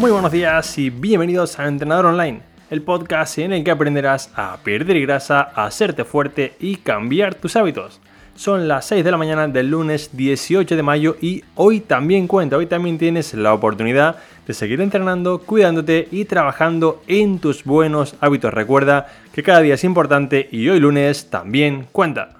Muy buenos días y bienvenidos a Entrenador Online, el podcast en el que aprenderás a perder grasa, a hacerte fuerte y cambiar tus hábitos. Son las 6 de la mañana del lunes 18 de mayo y hoy también cuenta, hoy también tienes la oportunidad de seguir entrenando, cuidándote y trabajando en tus buenos hábitos. Recuerda que cada día es importante y hoy lunes también cuenta.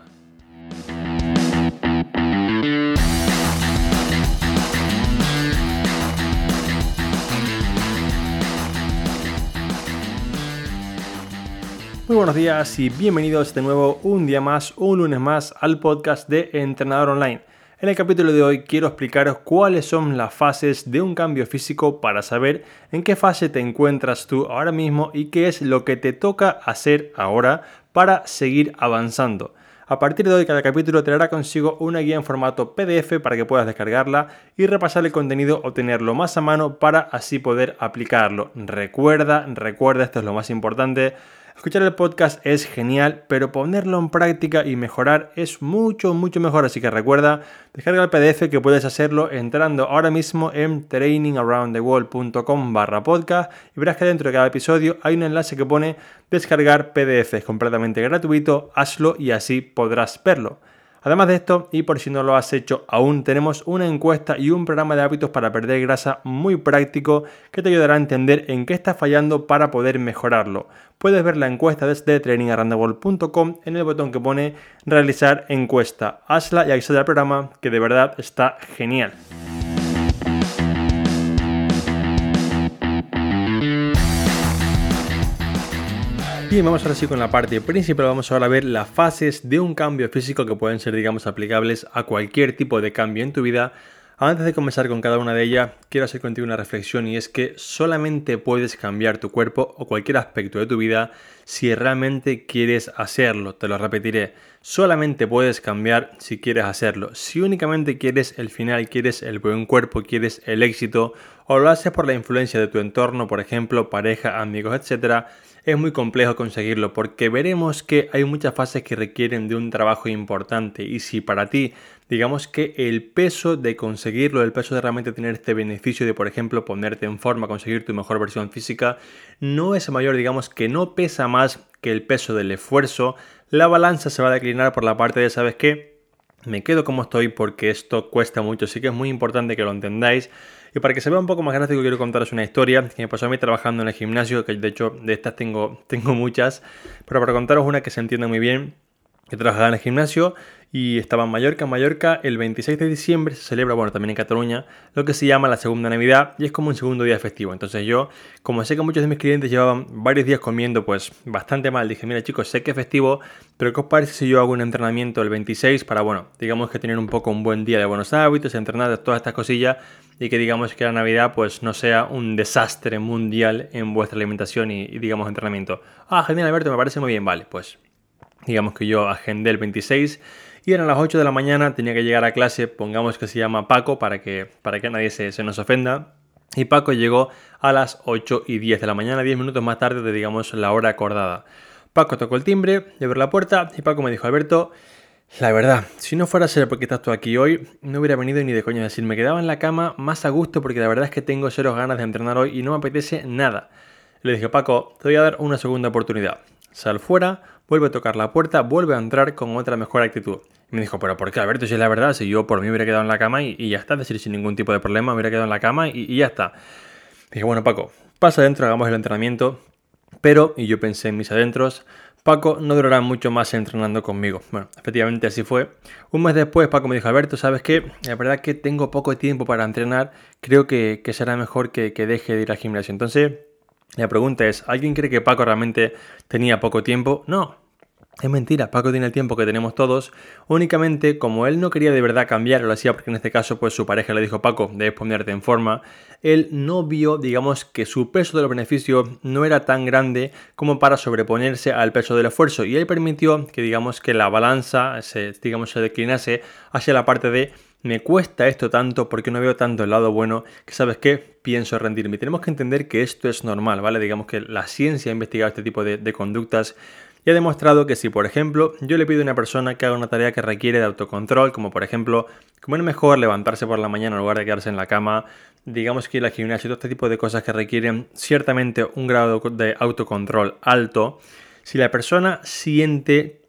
Muy buenos días y bienvenidos de nuevo un día más, un lunes más al podcast de Entrenador Online. En el capítulo de hoy quiero explicaros cuáles son las fases de un cambio físico para saber en qué fase te encuentras tú ahora mismo y qué es lo que te toca hacer ahora para seguir avanzando. A partir de hoy cada capítulo traerá consigo una guía en formato PDF para que puedas descargarla y repasar el contenido o tenerlo más a mano para así poder aplicarlo. Recuerda, recuerda, esto es lo más importante, Escuchar el podcast es genial, pero ponerlo en práctica y mejorar es mucho, mucho mejor. Así que recuerda, descarga el PDF que puedes hacerlo entrando ahora mismo en trainingaroundtheworld.com barra podcast y verás que dentro de cada episodio hay un enlace que pone descargar PDF. Es completamente gratuito, hazlo y así podrás verlo. Además de esto, y por si no lo has hecho aún, tenemos una encuesta y un programa de hábitos para perder grasa muy práctico que te ayudará a entender en qué estás fallando para poder mejorarlo. Puedes ver la encuesta desde trainingarrandable.com en el botón que pone realizar encuesta. Hazla y accede al programa que de verdad está genial. Bien, vamos ahora sí con la parte principal. Vamos ahora a ver las fases de un cambio físico que pueden ser, digamos, aplicables a cualquier tipo de cambio en tu vida. Antes de comenzar con cada una de ellas, quiero hacer contigo una reflexión y es que solamente puedes cambiar tu cuerpo o cualquier aspecto de tu vida si realmente quieres hacerlo. Te lo repetiré. Solamente puedes cambiar si quieres hacerlo. Si únicamente quieres el final, quieres el buen cuerpo, quieres el éxito o lo haces por la influencia de tu entorno, por ejemplo, pareja, amigos, etcétera, es muy complejo conseguirlo porque veremos que hay muchas fases que requieren de un trabajo importante y si para ti digamos que el peso de conseguirlo, el peso de realmente tener este beneficio de por ejemplo ponerte en forma, conseguir tu mejor versión física, no es mayor, digamos que no pesa más que el peso del esfuerzo, la balanza se va a declinar por la parte de, ¿sabes qué? Me quedo como estoy porque esto cuesta mucho, así que es muy importante que lo entendáis. Y para que se vea un poco más gráfico, quiero contaros una historia que me pasó a mí trabajando en el gimnasio, que de hecho de estas tengo, tengo muchas, pero para contaros una que se entienda muy bien, que trabajaba en el gimnasio y estaba en Mallorca. En Mallorca el 26 de diciembre se celebra, bueno, también en Cataluña, lo que se llama la segunda Navidad y es como un segundo día festivo. Entonces yo, como sé que muchos de mis clientes llevaban varios días comiendo pues bastante mal, dije, mira chicos, sé que es festivo, pero ¿qué os parece si yo hago un entrenamiento el 26 para, bueno, digamos que tener un poco un buen día de buenos hábitos, entrenar todas estas cosillas y que digamos que la Navidad pues no sea un desastre mundial en vuestra alimentación y, y digamos entrenamiento. Ah, genial Alberto, me parece muy bien, vale, pues digamos que yo agendé el 26 y eran las 8 de la mañana, tenía que llegar a clase, pongamos que se llama Paco para que, para que nadie se, nos ofenda. Y Paco llegó a las 8 y 10 de la mañana, 10 minutos más tarde de, digamos, la hora acordada. Paco tocó el timbre, le abrió la puerta y Paco me dijo, Alberto, la verdad, si no fuera a ser porque estás tú aquí hoy, no hubiera venido ni de coño. decir, me quedaba en la cama más a gusto porque la verdad es que tengo cero ganas de entrenar hoy y no me apetece nada. Le dije, Paco, te voy a dar una segunda oportunidad. Sal fuera, vuelve a tocar la puerta, vuelve a entrar con otra mejor actitud. Y me dijo, pero ¿por qué, Alberto? Si es la verdad, si yo por mí hubiera quedado en la cama y, ya está, es decir, sin ningún tipo de problema, hubiera quedado en la cama y, ya está. Dije, bueno, Paco, pasa adentro, hagamos el entrenamiento. Pero, y yo pensé en mis adentros, Paco no durará mucho más entrenando conmigo. Bueno, efectivamente así fue. Un mes después Paco me dijo, Alberto, ¿sabes qué? La verdad que tengo poco tiempo para entrenar, creo que, será mejor que, que, deje de ir al gimnasio. Entonces, la pregunta es, ¿alguien cree que Paco realmente tenía poco tiempo? No, es mentira, Paco tiene el tiempo que tenemos todos, únicamente como él no quería de verdad cambiar, lo hacía porque en este caso pues su pareja le dijo Paco, debes ponerte en forma, él no vio, digamos, que su peso de los beneficios no era tan grande como para sobreponerse al peso del esfuerzo. Y él permitió que digamos que la balanza se, digamos, se declinase hacia la parte de me cuesta esto tanto porque no veo tanto el lado bueno que sabes qué, pienso rendirme. Tenemos que entender que esto es normal, ¿vale? Digamos que la ciencia ha investigado este tipo de, conductas y ha demostrado que si, por ejemplo, yo le pido a una persona que haga una tarea que requiere de autocontrol, como por ejemplo comer mejor, levantarse por la mañana en lugar de quedarse en la cama, digamos que ir al gimnasio, todo este tipo de cosas que requieren ciertamente un grado de autocontrol alto, si la persona siente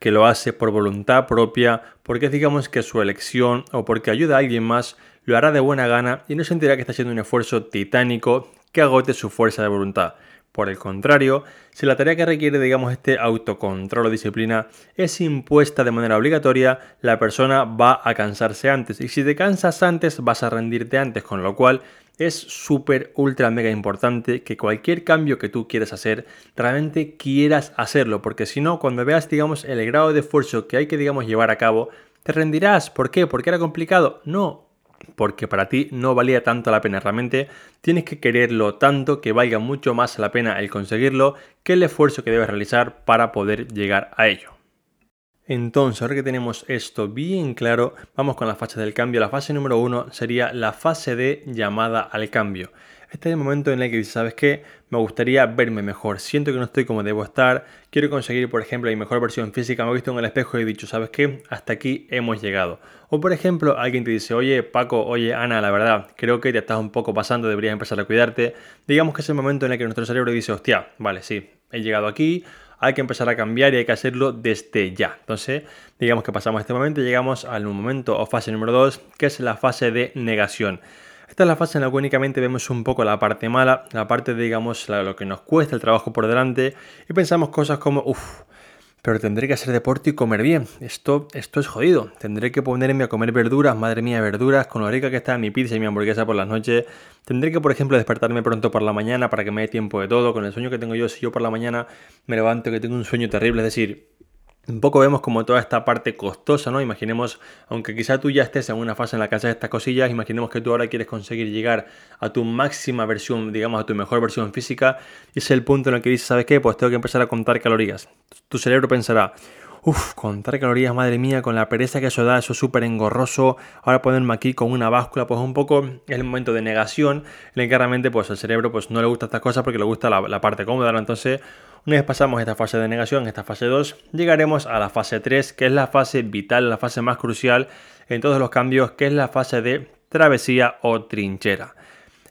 que lo hace por voluntad propia, porque digamos que su elección o porque ayuda a alguien más, lo hará de buena gana y no sentirá que está haciendo un esfuerzo titánico que agote su fuerza de voluntad. Por el contrario, si la tarea que requiere, digamos, este autocontrol o disciplina es impuesta de manera obligatoria, la persona va a cansarse antes. Y si te cansas antes, vas a rendirte antes, con lo cual es súper, ultra, mega importante que cualquier cambio que tú quieras hacer, realmente quieras hacerlo, porque si no, cuando veas, digamos, el grado de esfuerzo que hay que, digamos, llevar a cabo, te rendirás. ¿Por qué? ¿Porque era complicado? No, porque para ti no valía tanto la pena. Realmente tienes que quererlo tanto que valga mucho más la pena el conseguirlo que el esfuerzo que debes realizar para poder llegar a ello. Entonces, ahora que tenemos esto bien claro, vamos con la fase del cambio. La fase número uno sería la fase de llamada al cambio. Este es el momento en el que dices, ¿sabes qué? Me gustaría verme mejor, siento que no estoy como debo estar, quiero conseguir, por ejemplo, mi mejor versión física, me he visto en el espejo y he dicho, ¿sabes qué? Hasta aquí hemos llegado. O por ejemplo, alguien te dice, oye Paco, oye Ana, la verdad, creo que te estás un poco pasando, deberías empezar a cuidarte. Digamos que es el momento en el que nuestro cerebro dice, hostia, vale, sí, he llegado aquí, hay que empezar a cambiar y hay que hacerlo desde ya. Entonces, digamos que pasamos este momento y llegamos al momento o fase número 2, que es la fase de negación. Esta es la fase en la que únicamente vemos un poco la parte mala, la parte digamos, lo que nos cuesta el trabajo por delante y pensamos cosas como, uff, pero tendré que hacer deporte y comer bien. Esto, esto es jodido. Tendré que ponerme a comer verduras, madre mía, verduras, con lo rica que está mi pizza y mi hamburguesa por las noches. Tendré que, por ejemplo, despertarme pronto por la mañana para que me dé tiempo de todo. Con el sueño que tengo yo, si yo por la mañana me levanto que tengo un sueño terrible, es decir, un poco vemos como toda esta parte costosa, ¿no? Imaginemos, aunque quizá tú ya estés en una fase en la que haces estas cosillas, imaginemos que tú ahora quieres conseguir llegar a tu máxima versión, digamos, a tu mejor versión física, y es el punto en el que dices, ¿sabes qué? Pues tengo que empezar a contar calorías. Tu cerebro pensará, Uf, contar calorías, madre mía, con la pereza que eso da, eso es súper engorroso. Ahora ponerme aquí con una báscula, pues un poco es el momento de negación en el que realmente pues, el cerebro pues, no le gusta estas cosas porque le gusta la, la parte cómoda. ¿no? Entonces, una vez pasamos esta fase de negación, esta fase 2, llegaremos a la fase 3, que es la fase vital, la fase más crucial en todos los cambios, que es la fase de travesía o trinchera.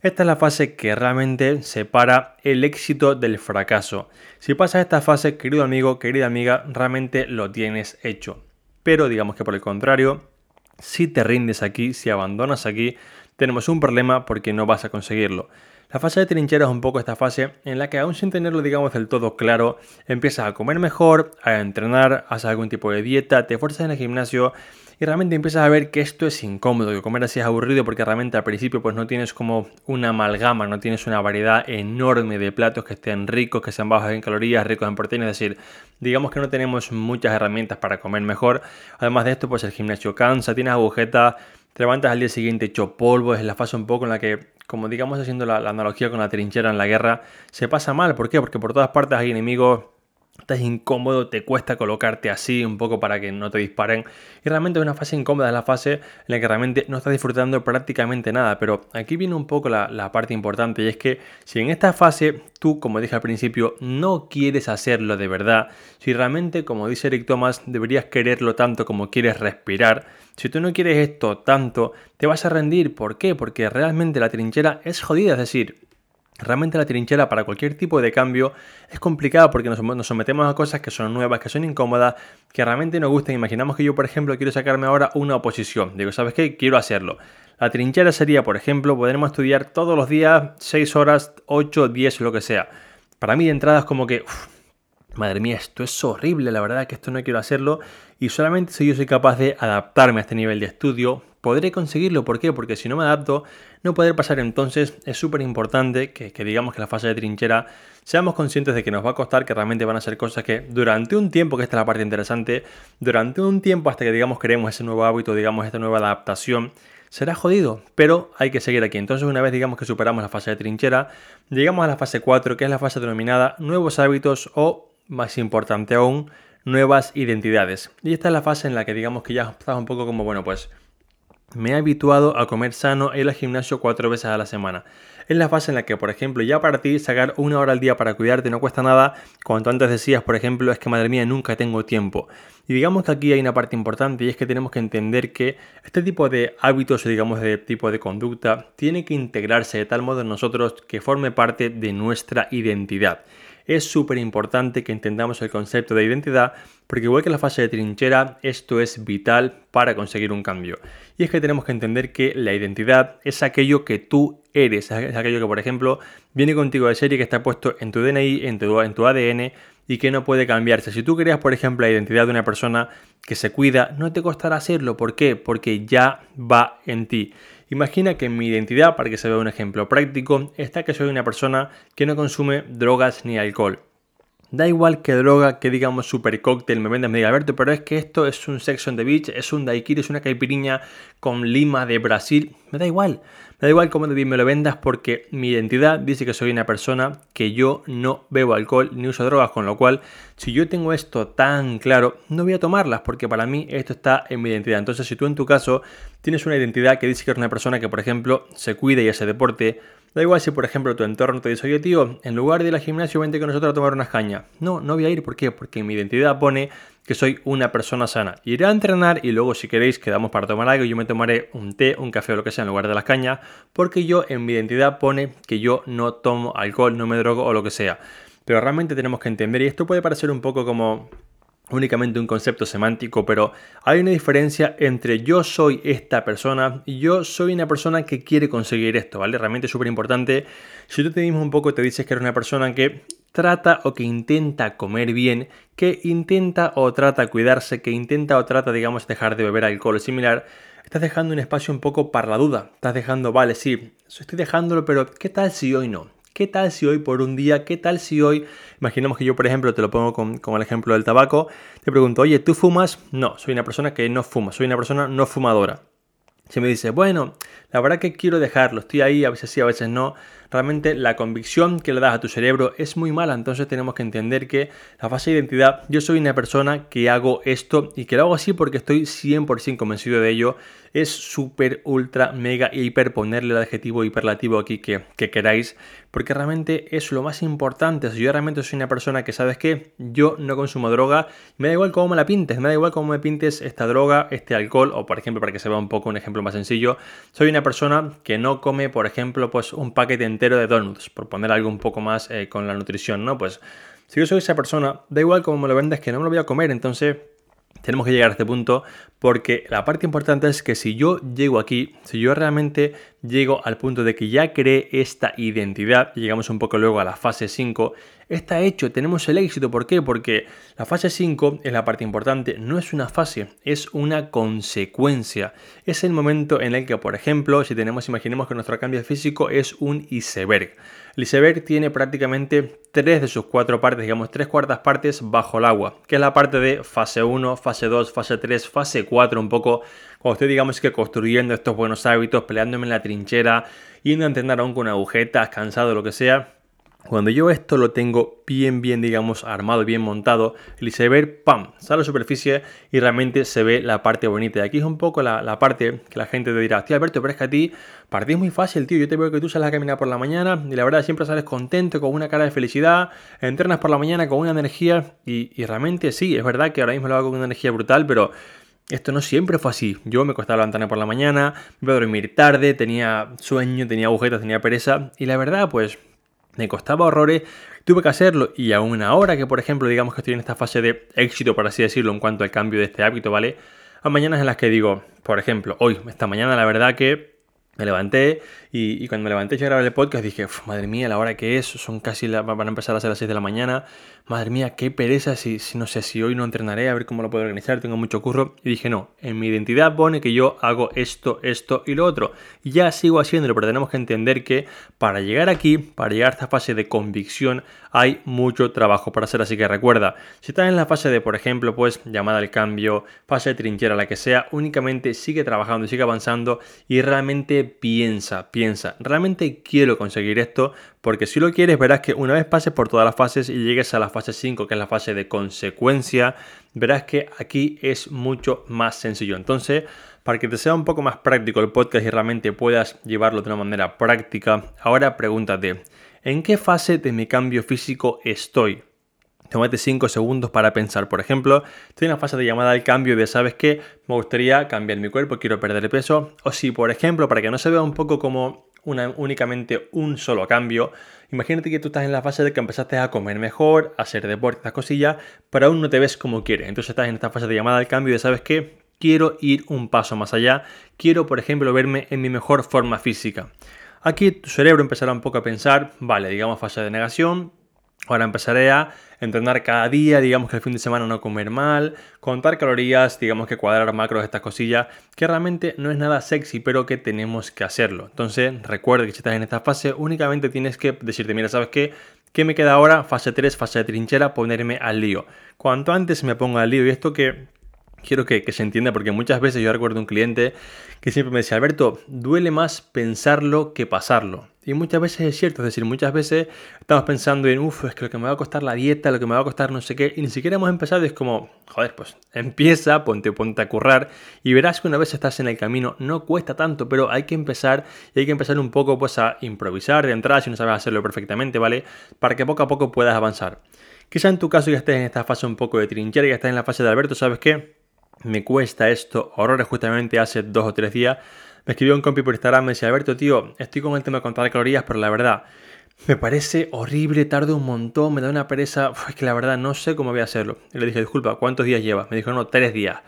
Esta es la fase que realmente separa el éxito del fracaso. Si pasas esta fase, querido amigo, querida amiga, realmente lo tienes hecho. Pero digamos que por el contrario, si te rindes aquí, si abandonas aquí, tenemos un problema porque no vas a conseguirlo. La fase de trinchera es un poco esta fase en la que aún sin tenerlo digamos del todo claro, empiezas a comer mejor, a entrenar, haces algún tipo de dieta, te esfuerzas en el gimnasio y realmente empiezas a ver que esto es incómodo, que comer así es aburrido porque realmente al principio pues no tienes como una amalgama, no tienes una variedad enorme de platos que estén ricos, que sean bajos en calorías, ricos en proteínas, es decir, digamos que no tenemos muchas herramientas para comer mejor. Además de esto pues el gimnasio cansa, tienes agujetas, te levantas al día siguiente hecho polvo, es la fase un poco en la que como digamos haciendo la, analogía con la trinchera en la guerra, se pasa mal. ¿Por qué? Porque por todas partes hay enemigos estás incómodo, te cuesta colocarte así un poco para que no te disparen. Y realmente es una fase incómoda, es la fase en la que realmente no estás disfrutando prácticamente nada. Pero aquí viene un poco la, la, parte importante y es que si en esta fase tú, como dije al principio, no quieres hacerlo de verdad, si realmente, como dice Eric Thomas, deberías quererlo tanto como quieres respirar, si tú no quieres esto tanto, te vas a rendir. ¿Por qué? Porque realmente la trinchera es jodida, es decir, Realmente la trinchera para cualquier tipo de cambio es complicada porque nos, sometemos a cosas que son nuevas, que son incómodas, que realmente nos gustan. Imaginamos que yo, por ejemplo, quiero sacarme ahora una oposición. Digo, ¿sabes qué? Quiero hacerlo. La trinchera sería, por ejemplo, podremos estudiar todos los días 6 horas, 8, 10, lo que sea. Para mí de entrada es como que, madre mía, esto es horrible, la verdad que esto no quiero hacerlo y solamente si yo soy capaz de adaptarme a este nivel de estudio, podré conseguirlo. ¿Por qué? Porque si no me adapto, no poder pasar. Entonces es súper importante que, digamos que la fase de trinchera seamos conscientes de que nos va a costar, que realmente van a ser cosas que durante un tiempo, que esta es la parte interesante, durante un tiempo hasta que digamos queremos ese nuevo hábito, digamos esta nueva adaptación, será jodido, pero hay que seguir aquí. Entonces una vez digamos que superamos la fase de trinchera, llegamos a la fase 4, que es la fase denominada nuevos hábitos o, más importante aún, nuevas identidades. Y esta es la fase en la que digamos que ya estás un poco como, bueno, pues me he habituado a comer sano e ir al gimnasio cuatro veces a la semana. Es la fase en la que, por ejemplo, ya para ti sacar una hora al día para cuidarte no cuesta nada, cuanto antes decías, por ejemplo, es que madre mía, nunca tengo tiempo. Y digamos que aquí hay una parte importante y es que tenemos que entender que este tipo de hábitos o digamos de tipo de conducta tiene que integrarse de tal modo en nosotros que forme parte de nuestra identidad es súper importante que entendamos el concepto de identidad porque igual que la fase de trinchera, esto es vital para conseguir un cambio. Y es que tenemos que entender que la identidad es aquello que tú eres, es aquello que por ejemplo viene contigo de serie que está puesto en tu DNI, en tu, ADN y que no puede cambiarse. Si tú creas, por ejemplo, la identidad de una persona que se cuida, no te costará hacerlo. ¿Por qué? Porque ya va en ti. Imagina que mi identidad, para que se vea un ejemplo práctico, está que soy una persona que no consume drogas ni alcohol. Da igual que droga, que digamos super cóctel me vendas, me diga Alberto, pero es que esto es un Sex on the Beach, es un daiquiri, es una caipiriña con lima de Brasil. Me da igual. Da igual cómo me lo vendas porque mi identidad dice que soy una persona que yo no bebo alcohol ni uso drogas, con lo cual si yo tengo esto tan claro, no voy a tomarlas porque para mí esto está en mi identidad. Entonces si tú en tu caso tienes una identidad que dice que eres una persona que por ejemplo se cuida y hace deporte, Da igual si, por ejemplo, tu entorno te dice, oye, tío, en lugar de ir al gimnasio, vente con nosotros a tomar unas cañas. No, no voy a ir. ¿Por qué? Porque mi identidad pone que soy una persona sana. Iré a entrenar y luego, si queréis, quedamos para tomar algo. Yo me tomaré un té, un café o lo que sea en lugar de las cañas, porque yo en mi identidad pone que yo no tomo alcohol, no me drogo o lo que sea. Pero realmente tenemos que entender, y esto puede parecer un poco como únicamente un concepto semántico, pero hay una diferencia entre yo soy esta persona y yo soy una persona que quiere conseguir esto, ¿vale? Realmente es súper importante. Si tú te mismo un poco te dices que eres una persona que trata o que intenta comer bien, que intenta o trata cuidarse, que intenta o trata, digamos, dejar de beber alcohol o similar, estás dejando un espacio un poco para la duda. Estás dejando, vale, sí, estoy dejándolo, pero ¿qué tal si hoy no? ¿Qué tal si hoy por un día, qué tal si hoy, imaginemos que yo por ejemplo, te lo pongo con, el ejemplo del tabaco, te pregunto, oye, ¿tú fumas? No, soy una persona que no fuma, soy una persona no fumadora. Si me dice, bueno, la verdad que quiero dejarlo, estoy ahí, a veces sí, a veces no, realmente la convicción que le das a tu cerebro es muy mala, entonces tenemos que entender que la fase de identidad, yo soy una persona que hago esto y que lo hago así porque estoy 100% convencido de ello, es súper, ultra, mega, hiper, ponerle el adjetivo hiperlativo aquí que, que queráis, porque realmente es lo más importante, si yo realmente soy una persona que sabes que yo no consumo droga, me da igual cómo me la pintes, me da igual cómo me pintes esta droga, este alcohol, o por ejemplo, para que se vea un poco un ejemplo más sencillo, soy una persona que no come, por ejemplo, pues un paquete entero de donuts, por poner algo un poco más eh, con la nutrición, ¿no? Pues si yo soy esa persona, da igual cómo me lo vendes, que no me lo voy a comer, entonces tenemos que llegar a este punto porque la parte importante es que si yo llego aquí, si yo realmente llego al punto de que ya creé esta identidad, llegamos un poco luego a la fase 5, está hecho, tenemos el éxito. ¿Por qué? Porque la fase 5 es la parte importante, no es una fase, es una consecuencia. Es el momento en el que, por ejemplo, si tenemos, imaginemos que nuestro cambio físico es un iceberg. El iceberg tiene prácticamente tres de sus cuatro partes, digamos tres cuartas partes bajo el agua, que es la parte de fase 1, fase 2, fase 3, fase 4, un poco cuando estoy digamos que construyendo estos buenos hábitos, peleándome en la trinchera, yendo a entrenar aún con agujetas, cansado, lo que sea, cuando yo esto lo tengo bien, bien, digamos, armado, bien montado, el iceberg, ¡pam!, sale a la superficie y realmente se ve la parte bonita. Y aquí es un poco la, parte que la gente te dirá, tío Alberto, pero es que a ti, para ti es muy fácil, tío. Yo te veo que tú sales a caminar por la mañana y la verdad siempre sales contento, con una cara de felicidad, entrenas por la mañana con una energía y, y realmente sí, es verdad que ahora mismo lo hago con una energía brutal, pero esto no siempre fue así. Yo me costaba levantarme por la mañana, me iba a dormir tarde, tenía sueño, tenía agujetas, tenía pereza. Y la verdad, pues me costaba horrores, tuve que hacerlo y aún ahora que por ejemplo digamos que estoy en esta fase de éxito por así decirlo en cuanto al cambio de este hábito, ¿vale? A mañanas en las que digo, por ejemplo, hoy, esta mañana la verdad que me levanté y, cuando me levanté a grabar el podcast dije, madre mía, la hora que es, son casi, la, van a empezar a ser las 6 de la mañana, madre mía, qué pereza, si, si no sé, si hoy no entrenaré, a ver cómo lo puedo organizar, tengo mucho curro. Y dije, no, en mi identidad pone que yo hago esto, esto y lo otro. Ya sigo haciéndolo, pero tenemos que entender que para llegar aquí, para llegar a esta fase de convicción, hay mucho trabajo para hacer, así que recuerda, si estás en la fase de, por ejemplo, pues llamada al cambio, fase de trinchera, la que sea, únicamente sigue trabajando y sigue avanzando y realmente piensa, piensa, realmente quiero conseguir esto, porque si lo quieres verás que una vez pases por todas las fases y llegues a la fase 5, que es la fase de consecuencia, verás que aquí es mucho más sencillo. Entonces, para que te sea un poco más práctico el podcast y realmente puedas llevarlo de una manera práctica, ahora pregúntate, ¿en qué fase de mi cambio físico estoy? Tómate 5 segundos para pensar. Por ejemplo, estoy en la fase de llamada al cambio de, ¿sabes qué? Me gustaría cambiar mi cuerpo, quiero perder peso. O si, por ejemplo, para que no se vea un poco como una, únicamente un solo cambio, imagínate que tú estás en la fase de que empezaste a comer mejor, a hacer deporte, estas cosillas, pero aún no te ves como quieres. Entonces estás en esta fase de llamada al cambio de, ¿sabes qué? quiero ir un paso más allá, quiero por ejemplo verme en mi mejor forma física. Aquí tu cerebro empezará un poco a pensar, vale, digamos fase de negación, ahora empezaré a entrenar cada día, digamos que el fin de semana no comer mal, contar calorías, digamos que cuadrar macros, estas cosillas, que realmente no es nada sexy, pero que tenemos que hacerlo. Entonces, recuerda que si estás en esta fase, únicamente tienes que decirte, mira, ¿sabes qué? ¿Qué me queda ahora? Fase 3, fase de trinchera, ponerme al lío. Cuanto antes me ponga al lío, y esto que quiero que, se entienda porque muchas veces yo recuerdo un cliente que siempre me decía, Alberto, duele más pensarlo que pasarlo. Y muchas veces es cierto, es decir, muchas veces estamos pensando en, uff, es que lo que me va a costar la dieta, lo que me va a costar no sé qué, y ni siquiera hemos empezado, y es como, joder, pues empieza, ponte, ponte a currar, y verás que una vez estás en el camino, no cuesta tanto, pero hay que empezar, y hay que empezar un poco pues a improvisar de entrada, si no sabes hacerlo perfectamente, ¿vale? Para que poco a poco puedas avanzar. Quizá en tu caso ya estés en esta fase un poco de trinchera, ya estás en la fase de Alberto, ¿sabes qué? Me cuesta esto horrores justamente hace dos o tres días. Me escribió un compi por Instagram, me decía, Alberto, tío, estoy con el tema de contar calorías, pero la verdad, me parece horrible, tarde un montón, me da una pereza, es que la verdad no sé cómo voy a hacerlo. Y le dije, disculpa, ¿cuántos días llevas? Me dijo, no, tres días.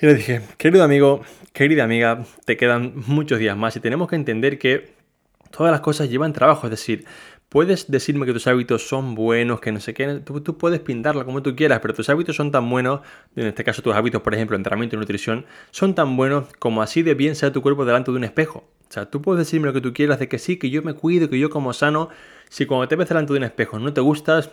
Y le dije, querido amigo, querida amiga, te quedan muchos días más y tenemos que entender que todas las cosas llevan trabajo, es decir, Puedes decirme que tus hábitos son buenos, que no sé qué, tú, puedes pintarlo como tú quieras, pero tus hábitos son tan buenos, en este caso tus hábitos, por ejemplo, entrenamiento y nutrición, son tan buenos como así de bien sea tu cuerpo delante de un espejo. O sea, tú puedes decirme lo que tú quieras de que sí, que yo me cuido, que yo como sano, si cuando te ves delante de un espejo no te gustas,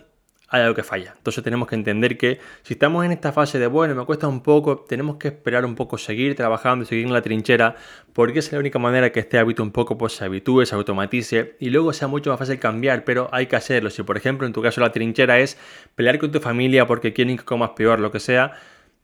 hay algo que falla. Entonces tenemos que entender que si estamos en esta fase de, bueno, me cuesta un poco, tenemos que esperar un poco, seguir trabajando, seguir en la trinchera, porque es la única manera que este hábito un poco pues, se habitúe, se automatice y luego sea mucho más fácil cambiar, pero hay que hacerlo. Si por ejemplo en tu caso la trinchera es pelear con tu familia porque quieren que comas peor, lo que sea,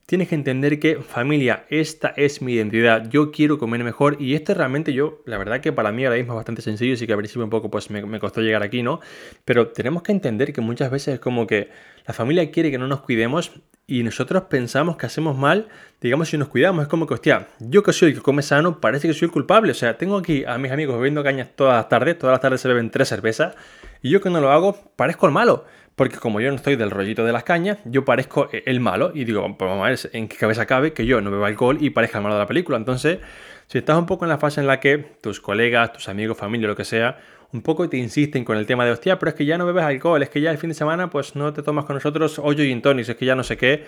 tienes que entender que familia, esta es mi identidad, yo quiero comer mejor y esto realmente yo, la verdad que para mí ahora mismo es bastante sencillo, y que al principio un poco pues me, me, costó llegar aquí, ¿no? Pero tenemos que entender que muchas veces es como que la familia quiere que no nos cuidemos y nosotros pensamos que hacemos mal, digamos, si nos cuidamos. Es como que, hostia, yo que soy el que come sano, parece que soy el culpable. O sea, tengo aquí a mis amigos bebiendo cañas todas las tardes, todas las tardes se beben tres cervezas, y yo que no lo hago, parezco el malo. Porque como yo no estoy del rollito de las cañas, yo parezco el malo y digo, pues vamos a ver en qué cabeza cabe que yo no bebo alcohol y parezca el malo de la película. Entonces, si estás un poco en la fase en la que tus colegas, tus amigos, familia, lo que sea, un poco te insisten con el tema de, hostia, pero es que ya no bebes alcohol, es que ya el fin de semana pues no te tomas con nosotros hoyo y tonics, es que ya no sé qué.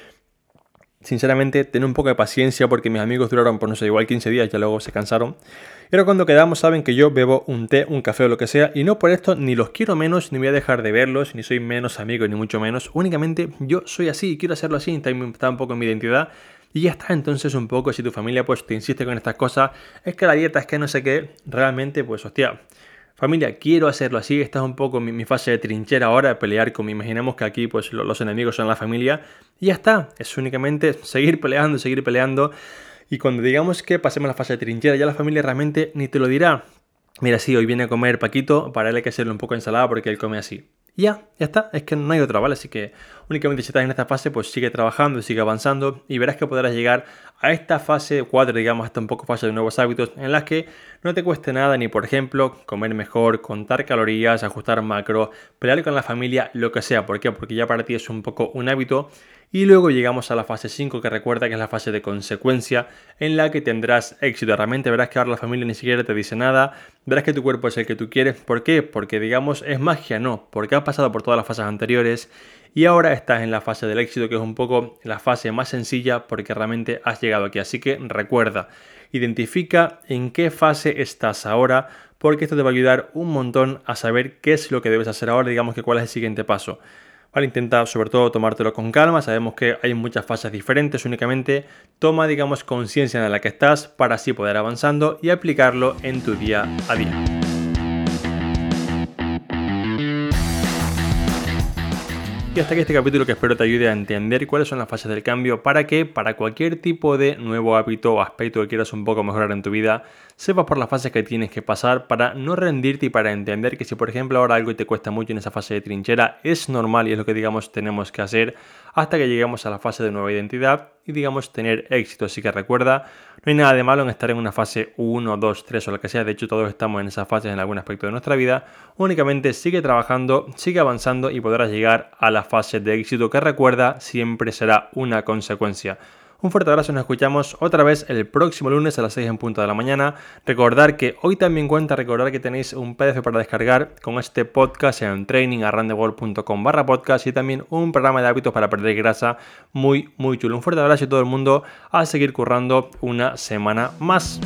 Sinceramente, ten un poco de paciencia porque mis amigos duraron, por no sé, igual 15 días, ya luego se cansaron. Pero cuando quedamos saben que yo bebo un té, un café o lo que sea, y no por esto ni los quiero menos, ni voy a dejar de verlos, ni soy menos amigo, ni mucho menos. Únicamente yo soy así y quiero hacerlo así, está un poco en mi identidad. Y ya está, entonces un poco, si tu familia pues te insiste con estas cosas, es que la dieta es que no sé qué, realmente pues hostia, familia, quiero hacerlo así, esta es un poco mi, fase de trinchera ahora, de pelear con, imaginemos que aquí pues los enemigos son la familia, y ya está, es únicamente seguir peleando, seguir peleando, y cuando digamos que pasemos la fase de trinchera, ya la familia realmente ni te lo dirá. Mira, sí, hoy viene a comer Paquito, para él hay que hacerle un poco de ensalada porque él come así. Ya, ya está, es que no hay otra, ¿vale? Así que únicamente si estás en esta fase, pues sigue trabajando, sigue avanzando y verás que podrás llegar a esta fase 4, digamos, hasta un poco fase de nuevos hábitos, en las que no te cueste nada ni, por ejemplo, comer mejor, contar calorías, ajustar macro, pelear con la familia, lo que sea. ¿Por qué? Porque ya para ti es un poco un hábito Y luego llegamos a la fase 5 que recuerda que es la fase de consecuencia en la que tendrás éxito. Realmente verás que ahora la familia ni siquiera te dice nada, verás que tu cuerpo es el que tú quieres. ¿Por qué? Porque digamos es magia, no, porque has pasado por todas las fases anteriores y ahora estás en la fase del éxito que es un poco la fase más sencilla porque realmente has llegado aquí. Así que recuerda, identifica en qué fase estás ahora porque esto te va a ayudar un montón a saber qué es lo que debes hacer ahora, digamos que cuál es el siguiente paso. Vale, intenta sobre todo tomártelo con calma, sabemos que hay muchas fases diferentes, únicamente toma digamos conciencia en la que estás para así poder avanzando y aplicarlo en tu día a día. Y hasta aquí este capítulo que espero te ayude a entender cuáles son las fases del cambio para que para cualquier tipo de nuevo hábito o aspecto que quieras un poco mejorar en tu vida, sepas por las fases que tienes que pasar para no rendirte y para entender que si por ejemplo ahora algo te cuesta mucho en esa fase de trinchera, es normal y es lo que digamos tenemos que hacer hasta que lleguemos a la fase de nueva identidad y digamos tener éxito. Así que recuerda, no hay nada de malo en estar en una fase 1, 2, 3 o lo que sea. De hecho, todos estamos en esas fases en algún aspecto de nuestra vida. Únicamente sigue trabajando, sigue avanzando y podrás llegar a la fase de éxito que recuerda siempre será una consecuencia. Un fuerte abrazo, nos escuchamos otra vez el próximo lunes a las 6 en punto de la mañana. Recordar que hoy también cuenta, recordar que tenéis un PDF para descargar con este podcast en trainingarrandeworld.com barra podcast y también un programa de hábitos para perder grasa muy, muy chulo. Un fuerte abrazo a todo el mundo a seguir currando una semana más.